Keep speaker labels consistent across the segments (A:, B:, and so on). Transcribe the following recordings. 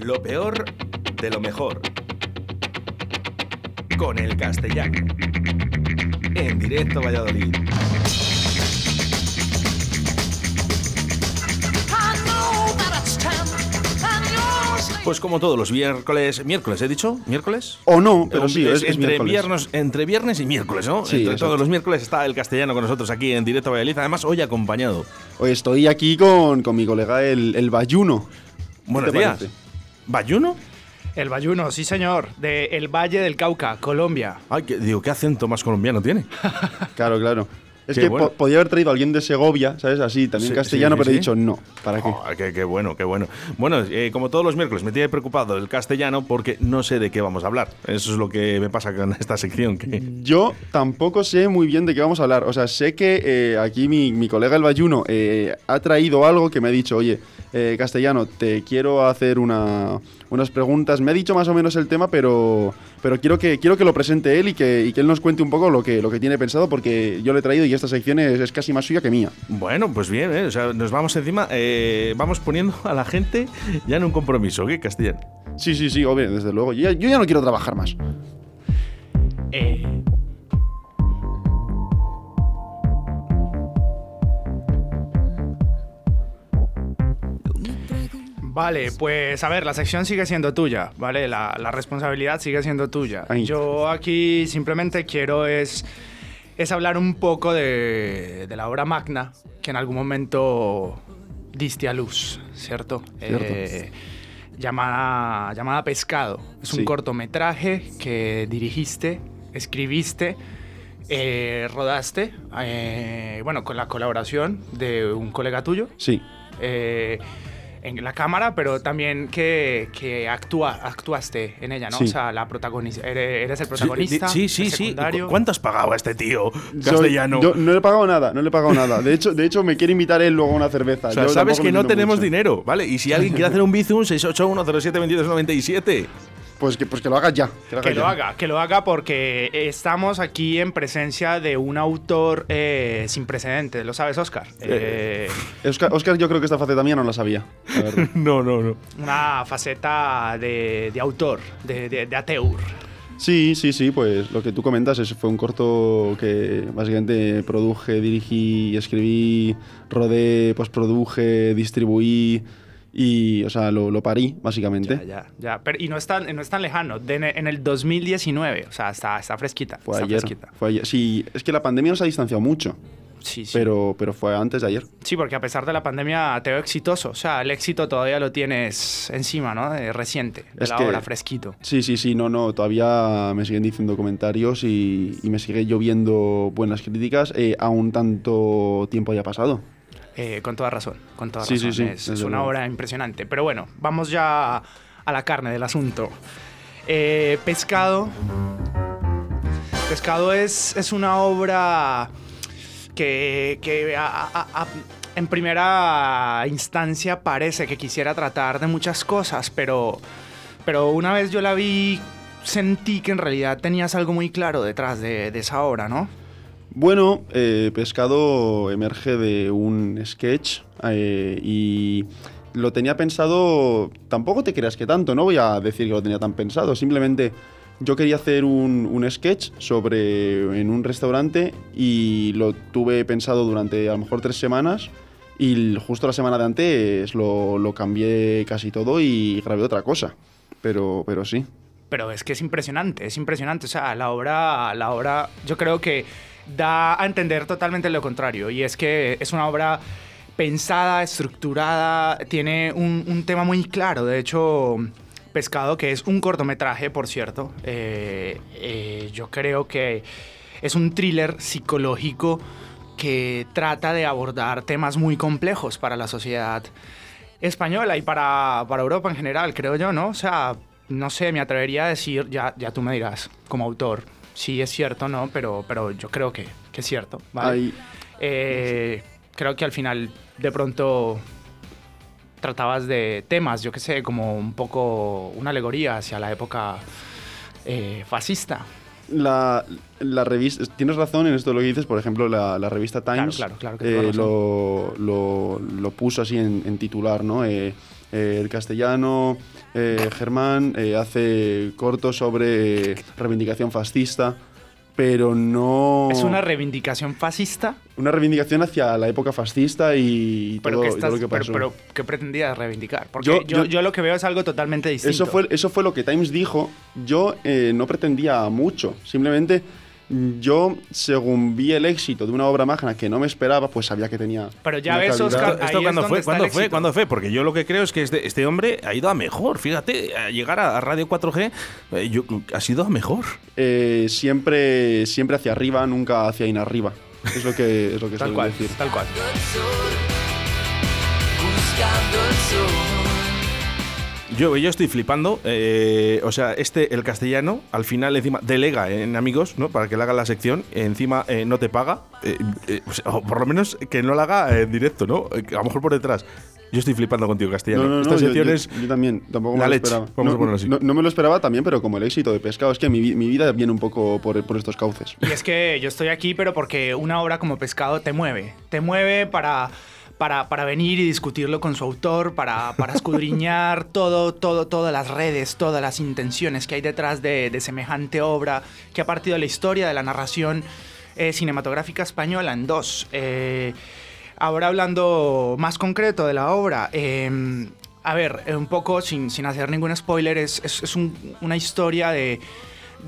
A: Lo peor de lo mejor. Con el castellano. En directo Valladolid. Pues como todos los miércoles, miércoles he dicho, miércoles.
B: O no, pero sí, es, es
A: entre,
B: miércoles.
A: viernes, entre viernes y miércoles, ¿no?
B: Sí,
A: entre todos los miércoles está el castellano con nosotros aquí en directo Valladolid. Además, hoy acompañado.
B: Hoy estoy aquí con, con mi colega el, el Bayuno.
A: Buenos días.
B: parece?
A: ¿Bayuno?
C: El Bayuno, sí señor, de El Valle del Cauca, Colombia.
A: Ay, que, digo, ¿qué acento más colombiano tiene?
B: Claro, claro. Es
A: Qué
B: que
A: bueno.
B: po- podía haber traído a alguien de Segovia, ¿sabes? Así, también
A: Sí,
B: castellano,
A: sí,
B: pero
A: sí.
B: he dicho no. ¿Para qué?
A: Oh, qué, qué bueno, qué bueno. Bueno, eh, como todos los miércoles, me tiene preocupado el castellano porque no sé de qué vamos a hablar. Eso es lo que me pasa con esta sección. Que...
B: Yo tampoco sé muy bien de qué vamos a hablar. O sea, sé que eh, aquí mi, mi colega el Bayuno eh, ha traído algo que me ha dicho, oye, eh, castellano, te quiero hacer una- unas preguntas. Me ha dicho más o menos el tema, pero, pero quiero, que, quiero que lo presente él y que, y que él nos cuente un poco lo que, lo que tiene pensado, porque yo le he traído y esta sección es, es casi más suya que mía.
A: Bueno, pues bien, ¿eh? o sea, nos vamos encima, eh, vamos poniendo a la gente ya en un compromiso, ¿qué, castellano?
B: Sí, sí, sí, obvio, desde luego. Yo ya, yo ya no quiero trabajar más.
C: Eh, Vale, pues a ver, la sección sigue siendo tuya, ¿vale? La, la responsabilidad sigue siendo tuya. Yo aquí simplemente quiero es, es hablar un poco de, de la obra magna que en algún momento diste a luz, ¿cierto?
B: Cierto.
C: Eh, llamada, llamada Pescado. Es un
B: Sí.
C: cortometraje que dirigiste, escribiste, eh, rodaste, eh, bueno, con la colaboración de un colega tuyo
B: Sí.
C: eh, en la cámara, pero también que, que actúa, actuaste en ella, ¿no?
B: Sí.
C: O sea, la protagonista, eres, eres el protagonista.
A: Sí, sí,
C: el
A: sí.
C: secundario.
A: ¿Cu- ¿Cuánto has pagado a este tío castellano?
B: Yo, no le he pagado nada, no le he pagado nada. De hecho, de hecho me quiere invitar él luego a una cerveza.
A: o sea,
B: Yo
A: sabes que no tenemos
B: mucho.
A: dinero, ¿vale? Y si alguien quiere hacer un bizum, 681072297.
B: Pues que, pues que lo hagas ya. Que lo hagas
C: Que lo
B: ya.
C: haga, que lo haga porque estamos aquí en presencia de un autor eh, sin precedentes, ¿lo sabes, Oscar? Eh,
B: Oscar, Oscar, yo creo que esta faceta mía no la sabía. la.
A: No, no, no.
C: una faceta de, de autor, de, de, de ateur.
B: sí, sí, sí, pues lo que tú comentas ese fue un corto que básicamente produje, dirigí, escribí, rodé, postproduje, distribuí y, o sea, lo, lo parí, básicamente.
C: Ya, ya, ya. Pero, y no es tan, no es tan lejano, de- en el 2019, o sea, está, está fresquita.
B: Fue
C: está
B: ayer,
C: fresquita.
B: fue ayer. Sí, es que la pandemia nos ha distanciado mucho,
C: Sí, sí.
B: pero, pero fue antes de ayer.
C: Sí, porque a pesar de la pandemia te veo exitoso. O sea, el éxito todavía lo tienes encima, ¿no? De reciente, de
B: Es
C: la
B: que-
C: obra, fresquito.
B: Sí, sí, sí, no, no, todavía me siguen diciendo comentarios y, y me sigue lloviendo buenas críticas, eh, aún tanto tiempo haya pasado.
C: Eh, con toda razón, con toda
B: Sí, sí,
C: razón.
B: sí,
C: es, es una obra impresionante. Pero bueno, vamos ya a la carne del asunto. Eh, pescado. Pescado es, es una obra que, que a- a- a- en primera instancia parece que quisiera tratar de muchas cosas, pero, pero una vez yo la vi, sentí que en realidad tenías algo muy claro detrás de, de esa obra, ¿no?
B: Bueno, eh, Pescado emerge de un sketch eh, y lo tenía pensado, tampoco te creas que tanto, no voy a decir que lo tenía tan pensado, simplemente yo quería hacer un, sketch sobre en un restaurante y lo tuve pensado durante a lo mejor tres semanas y justo la semana de antes lo, lo cambié casi todo y grabé otra cosa, pero, pero sí.
C: Pero es que es impresionante, es impresionante. O sea, la obra, la obra, yo creo que da a entender totalmente lo contrario. Y es que es una obra pensada, estructurada, tiene un, tema muy claro. De hecho, Pescado, que es un cortometraje, por cierto, eh, eh, yo creo que es un thriller psicológico que trata de abordar temas muy complejos para la sociedad española y para, para Europa en general, creo yo, ¿no? O sea, no sé, me atrevería a decir, ya, ya tú me dirás, como autor, si es cierto o no, pero, pero yo creo que, que es cierto, ¿vale? Eh, creo que al final, de pronto, tratabas de temas, yo qué sé, como un poco una alegoría hacia la época eh, fascista.
B: La, la revista, tienes razón en esto de lo que dices, por ejemplo, la, la revista Times
C: claro, claro que
B: eh, lo, lo- lo puso así en, en titular, ¿no? Eh, el castellano, eh, Germán eh, hace cortos sobre reivindicación fascista, pero no...
C: ¿Es una reivindicación fascista?
B: Una reivindicación hacia la época fascista y
C: ¿Pero
B: todo, y todo
C: estás,
B: lo que
C: pero,
B: pasó.
C: pero ¿qué pretendías reivindicar? Porque
B: Yo-
C: yo,
B: yo-
C: yo lo que veo es algo totalmente distinto.
B: Eso fue, eso fue lo que Times dijo. Yo eh, no pretendía mucho. Simplemente yo, según vi el éxito de una obra magna que no me esperaba, pues sabía que tenía.
C: Pero ya ves,
B: calidad.
C: Oscar,
A: ¿Esto,
C: ahí
A: esto
C: es
A: cuándo
C: donde
A: fue?
C: está el
A: ¿Cuándo fue?
C: éxito.
A: ¿Cuándo fue? Porque yo lo que creo es que este, este hombre ha ido a mejor. Fíjate, a llegar a, a Radio 4G eh, yo- ha sido a mejor.
B: Eh, siempre, siempre hacia arriba, nunca hacia inarriba. Es lo que, es lo que
C: Tal cual,
B: decir.
C: tal cual.
D: buscando el sol.
A: Yo, yo estoy flipando. eh, o sea, este, el castellano, al final encima delega en amigos, ¿no? Para que le hagan la sección. Encima eh, no te paga. eh, eh, o, sea, o por lo menos que no la haga en directo, ¿no? A lo mejor por detrás. Yo estoy flipando contigo, castellano.
B: No, no, no,
A: Esta
B: yo,
A: sección
B: yo-
A: es
B: yo también, tampoco
A: la
B: me lo
A: leche,
B: esperaba.
A: vamos
B: no,
A: a ponerlo así.
B: no- no me lo esperaba también, pero como el éxito de pescado, es que mi, mi vida viene un poco por, por estos cauces.
C: Y es que yo estoy aquí, pero porque una obra como Pescado te mueve. Te mueve para, para, para venir y discutirlo con su autor, para, para escudriñar todo, todo, todas las redes, todas las intenciones que hay detrás de, de semejante obra que ha partido de la historia, de la narración eh, cinematográfica española en dos. Eh, ahora hablando más concreto de la obra. eh, a ver, un poco sin, sin hacer ningún spoiler, es, es- es un- una historia de,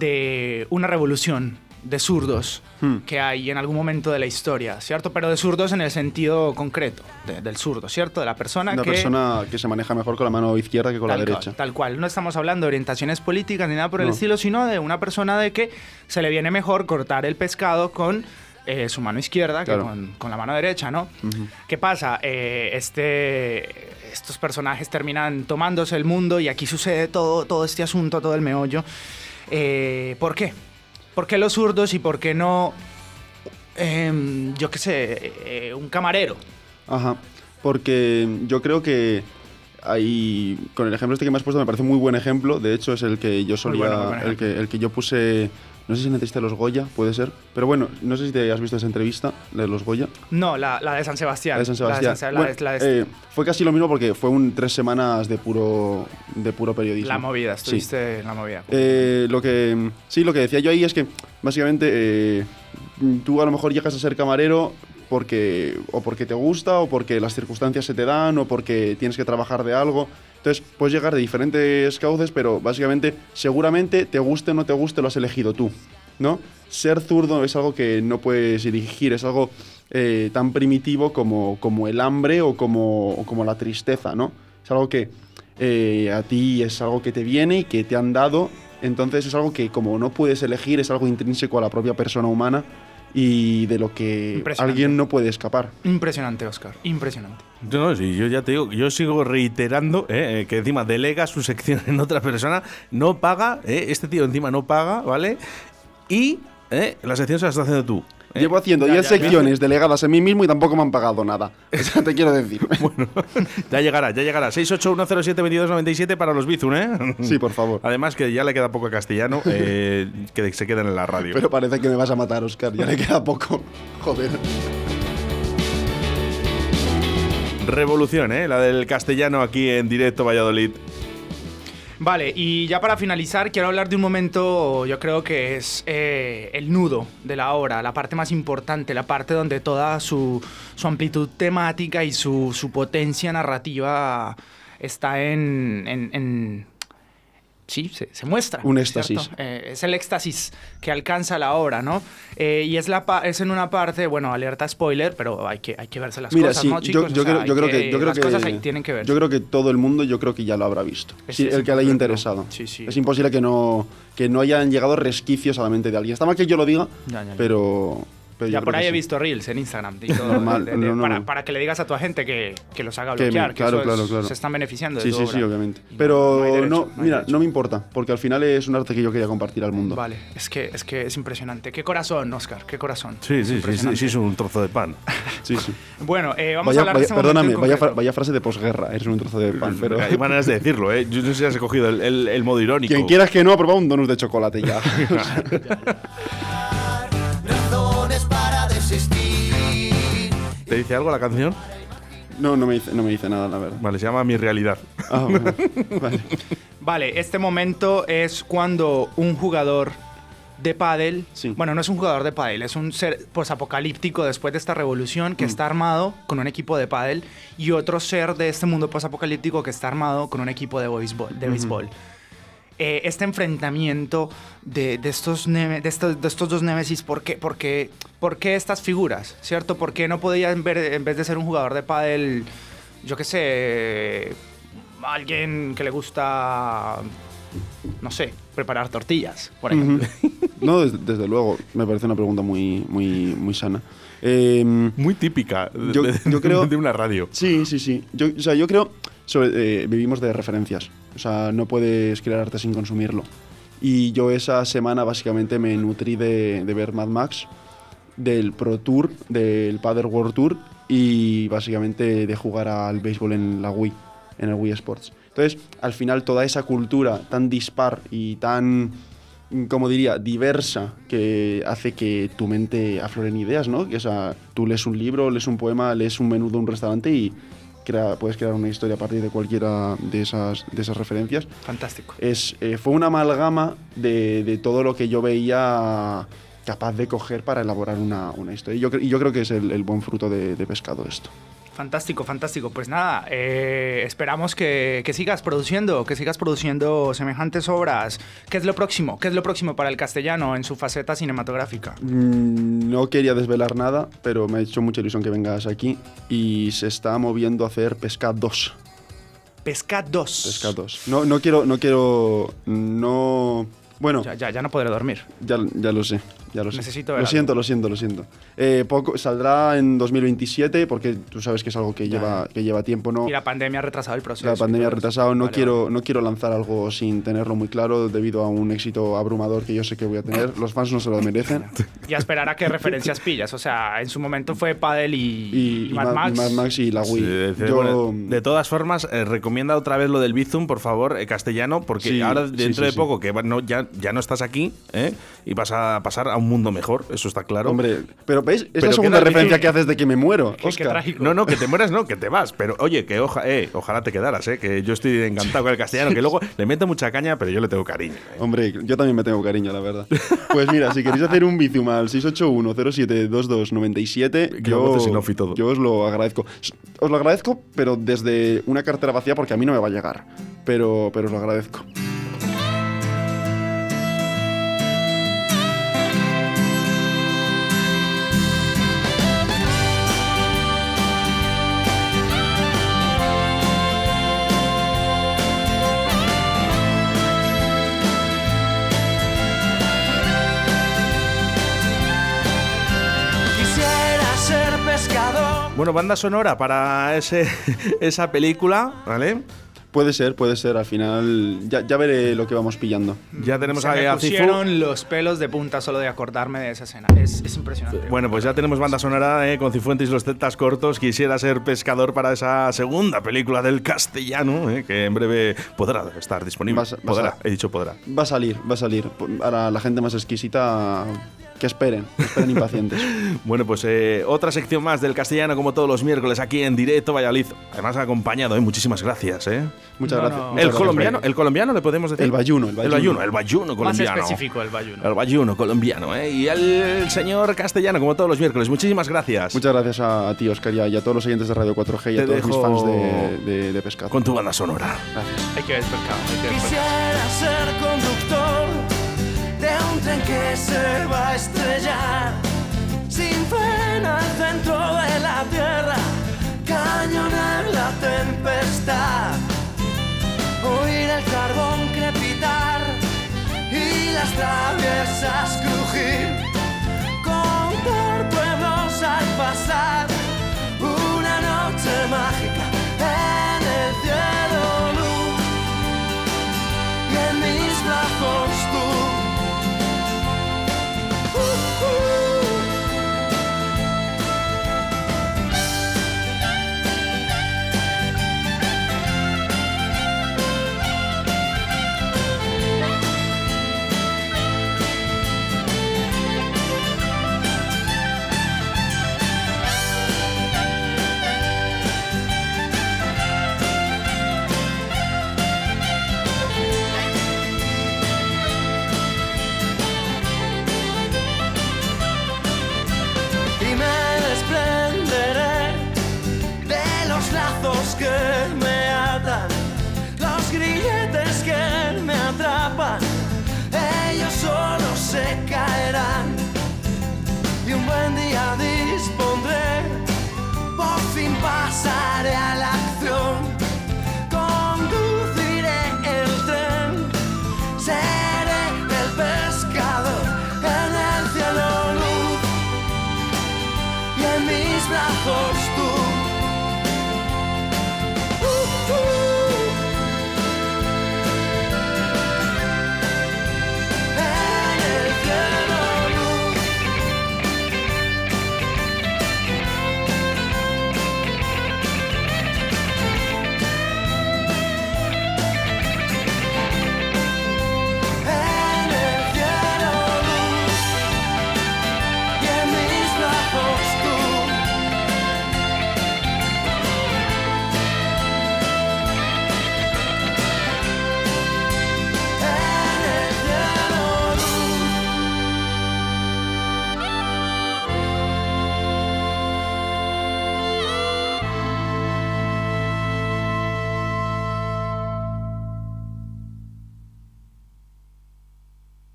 C: de una revolución de zurdos
B: Hmm.
C: que hay en algún momento de la historia, ¿cierto? Pero de zurdos en el sentido concreto, de- del zurdo, ¿cierto? De la persona
B: Una
C: que...
B: persona que se maneja mejor con la mano izquierda que con la derecha.
C: Cual, tal cual. No estamos hablando de orientaciones políticas ni nada por el estilo, sino de una persona de que se le viene mejor cortar el pescado con eh, su mano izquierda
B: Claro.
C: que con, con la mano derecha, ¿no?
B: Ujú.
C: ¿Qué pasa? Eh, este, estos personajes terminan tomándose el mundo y aquí sucede todo, todo este asunto, todo el meollo. Eh, ¿Por qué? ¿Por qué los zurdos y por qué no, em, yo qué sé, eh, un camarero?
B: Ajá, porque yo creo que hay, con el ejemplo este que me has puesto me parece muy buen ejemplo, de hecho es el que yo solía,
C: bueno,
B: el, que, el que yo puse, no sé si de los Goya, puede ser, pero bueno, no sé si te has visto esa entrevista de los Goya.
C: No, la, la de San Sebastián.
B: La de San Sebastián.
C: La, de,
B: Bueno,
C: la de-
B: eh, fue casi lo mismo porque fue un tres semanas de puro, de puro periodismo.
C: la movida,
B: Sí.
C: estuviste en la movida.
B: Eh, lo que sí, lo que decía yo ahí es que básicamente eh, tú a lo mejor llegas a ser camarero porque o porque te gusta o porque las circunstancias se te dan o porque tienes que trabajar de algo. Entonces puedes llegar de diferentes cauces, pero básicamente seguramente te guste o no te guste lo has elegido tú, ¿no? Ser zurdo es algo que no puedes dirigir, es algo eh, tan primitivo como, como el hambre o como, como la tristeza, ¿no? Es algo que eh, a ti es algo que te viene y que te han dado, entonces es algo que como no puedes elegir, es algo intrínseco a la propia persona humana y de lo que alguien no puede escapar.
C: Impresionante, Oscar. Impresionante.
A: No, no, sí, yo ya te digo, yo sigo reiterando eh, eh, que encima delega su sección en otra persona, no paga, eh, este tío encima no paga, ¿vale? Y eh, la sección se la estás haciendo tú. ¿Eh?
B: Llevo haciendo
C: Ya,
B: 10
C: ya, ya.
B: secciones delegadas en mí mismo y tampoco me han pagado nada. Eso te quiero decir.
A: Ya llegará, ya llegará. 681072297 para los Bizun, ¿eh?
B: Sí, por favor.
A: Además que ya le queda poco a castellano, eh, que se quedan en la radio.
B: Pero parece que me vas a matar, Oscar. Ya le queda poco. Joder.
A: Revolución, ¿eh? La del castellano aquí en directo Valladolid.
C: Vale, y ya para finalizar, quiero hablar de un momento, yo creo que es eh, el nudo de la obra, la parte más importante, la parte donde toda su, su amplitud temática y su, su potencia narrativa está en... sí, se, se muestra.
B: Un éxtasis.
C: Eh, es el éxtasis que alcanza la obra, ¿no? Eh, y es, la es en una parte, bueno, alerta spoiler, pero hay que, hay que verse las
B: Mira,
C: cosas,
B: sí,
C: ¿no, chicos?
B: yo, yo
C: sea,
B: creo,
C: hay
B: yo creo que, yo creo
C: las
B: que
C: cosas ahí tienen que verse.
B: Yo creo que todo el mundo, yo creo que ya lo habrá visto.
C: Es-
B: Sí,
C: es
B: el que le haya
C: que no.
B: interesado.
C: Sí, sí.
B: Es imposible que no, que no hayan llegado resquicios a la mente de alguien. Está mal que yo lo diga,
C: Ya, ya, ya.
B: pero, pero
C: Ya por ahí he
B: sí.
C: visto reels en Instagram y todo,
B: Normal,
C: de- de-
B: no, no,
C: para,
B: no.
C: para que le digas a tu agente que, que los haga bloquear, que,
B: claro,
C: eso es-
B: claro,
C: se están beneficiando de
B: Sí,
C: tu
B: sí,
C: obra.
B: sí, obviamente.
C: Y
B: Pero
C: no hay derecho,
B: no,
C: no hay
B: mira,
C: derecho.
B: no me importa, porque al final es un arte que yo quería compartir al mundo.
C: Vale, es que, es que es impresionante. Qué corazón, Oscar, qué corazón.
A: Sí, sí, sí, sí, es un trozo de pan.
B: Sí, sí.
C: Bueno, eh, vamos a
B: Vaya-
C: hablar de
B: vaya-
C: este momento
B: perdóname, vaya, fra-
C: concreto.
B: vaya frase de posguerra, eres un trozo de pan, pero...
A: Hay maneras de decirlo, ¿eh? Yo no sé si has cogido el, el- el modo irónico.
B: Quien quieras que no, ha probado un donut de chocolate ya.
A: ¿Te dice algo la canción?
B: No, no me dice, no me dice nada, la verdad.
A: Vale, se llama Mi Realidad.
B: Ah, bueno, vale.
C: Vale, este momento es cuando un jugador de pádel,
B: Sí.
C: bueno, no es un jugador de pádel, es un ser posapocalíptico después de esta revolución que
B: Mm.
C: está armado con un equipo de pádel y otro ser de este mundo posapocalíptico que está armado con un equipo de béisbol. De béisbol. Eh, este enfrentamiento de, de estos neve- de, estos, de estos dos némesis, ¿por qué, por, qué, por qué estas figuras? ¿Cierto? ¿Por qué no podían ver, en vez de ser un jugador de pádel, yo qué sé, alguien que le gusta, no sé, preparar tortillas, por ejemplo?
B: No, desde, desde luego, me parece una pregunta muy, muy, muy sana. Em,
A: Muy típica de,
B: Yo-
A: de-
B: yo creo-
A: de una radio.
B: Sí, sí, sí. Yo, o sea, yo creo, sobre- eh, vivimos de referencias. O sea, no puedes crear arte sin consumirlo. Y yo esa semana básicamente me nutrí de, de ver Mad Max, del Pro Tour, del Padel World Tour y básicamente de jugar al béisbol en la Wii, en el Wii Sports. Entonces, al final toda esa cultura tan dispar y tan, como diría, diversa que hace que tu mente afloren ideas, ¿no? Que, o sea, tú lees un libro, lees un poema, lees un menú de un restaurante y crea- puedes crear una historia a partir de cualquiera de esas, de esas referencias.
C: Fantástico.
B: Es, eh, fue una amalgama de, de todo lo que yo veía capaz de coger para elaborar una, una historia. Y yo, cre- y yo creo que es el, el buen fruto de, de pescado esto.
C: Fantástico, fantástico. Pues nada, eh, esperamos que, que sigas produciendo, que sigas produciendo semejantes obras. ¿Qué es lo próximo? ¿Qué es lo próximo para el castellano en su faceta cinematográfica?
B: Mm, No quería desvelar nada, pero me ha hecho mucha ilusión que vengas aquí. Y se está moviendo a hacer Pesca 2.
C: Pesca 2.
B: Pesca 2. No, no quiero, no quiero, no... Bueno,
C: Ya, ya, ya no podré dormir.
B: ya, ya lo sé, ya lo sé.
C: Necesito ver
B: lo
C: algo.
B: siento, lo siento, lo siento. Eh, poco, saldrá en 2027 porque tú sabes que es algo que, lleva, que lleva tiempo, ¿no?
C: Y la pandemia ha retrasado el proceso.
B: La pandemia ha retrasado. No,
C: Vale,
B: quiero,
C: vale.
B: no quiero lanzar algo sin tenerlo muy claro debido a un éxito abrumador que yo sé que voy a tener. Los fans no se lo merecen.
C: Y a esperar a qué referencias pillas. O sea, en su momento fue Padel y,
B: Y,
C: y Mad Max.
B: y Mad Max y la Wii.
A: Sí, de,
B: Yo-
A: bueno, de todas formas, eh, recomienda otra vez lo del Bizum, por favor, eh, castellano, porque
B: Sí,
A: ahora dentro
B: sí,
A: de
B: sí.
A: poco que no, ya, ya no estás aquí ¿eh? y vas a pasar a un mundo mejor, eso está claro.
B: Hombre, pero ¿veis? Es
A: Pero
B: la segunda referencia que haces de que me muero.
C: Qué- qué
B: Oscar.
C: trágico.
A: No, no, que te mueras, no, que te vas. Pero oye, que oja, eh, ojalá te quedaras, eh, que yo estoy encantado con el castellano, que luego le meto mucha caña, pero yo le tengo cariño. eh.
B: Hombre, yo también me tengo cariño, la verdad. Pues mira, si queréis hacer un bizum al 681-072297,
A: Que lo
B: yo,
A: voces en off y todo.
B: yo os lo agradezco. Os lo agradezco, pero desde una cartera vacía, porque a mí no me va a llegar. Pero, pero os lo agradezco.
A: Bueno, banda sonora para ese, esa película, ¿vale?
B: Puede ser, puede ser. Al final ya, ya veré lo que vamos pillando.
A: Ya tenemos
C: Se
A: a,
C: me
A: a Cifu.
C: pusieron los pelos de punta solo de acordarme de esa escena. Es, es impresionante.
A: Bueno, pues ya tenemos banda sonora eh, con Cifuentes y los Tetas Cortos. Quisiera ser pescador para esa segunda película del castellano, eh, que en breve podrá estar disponible.
B: Vas a- vas
A: podrá,
B: a-
A: he dicho podrá.
B: Va a salir, va a salir. Ahora la gente más exquisita, que esperen, que esperen impacientes.
A: Bueno, pues eh, otra sección más del castellano, como todos los miércoles, aquí en directo Valladolid. Además, acompañado, ¿eh? muchísimas gracias. ¿eh.
B: Muchas
C: No,
B: gracias.
C: no.
B: muchas
A: El
B: gracias,
A: colombiano, el colombiano le podemos decir.
B: El bayuno, el
A: El
B: bayuno.
A: el bayuno
C: Más
A: colombiano.
C: específico el bayuno.
A: El bayuno colombiano, ¿eh? Y el señor castellano, como todos los miércoles. Muchísimas gracias.
B: Muchas gracias a, a ti, Oscar, y a, y a todos los oyentes de Radio 4G y a todos mis fans de, de, de pescado.
A: Con tu banda sonora.
B: Gracias.
C: Hay que ver pescado, hay que ver pescado.
D: Quisiera ser conductor de un tren que se va a estrellar. Sin frenos dentro de la tierra, cañonar la tempestad, oír el carbón crepitar y las traviesas crujir, contar pueblos al pasar, una noche mágica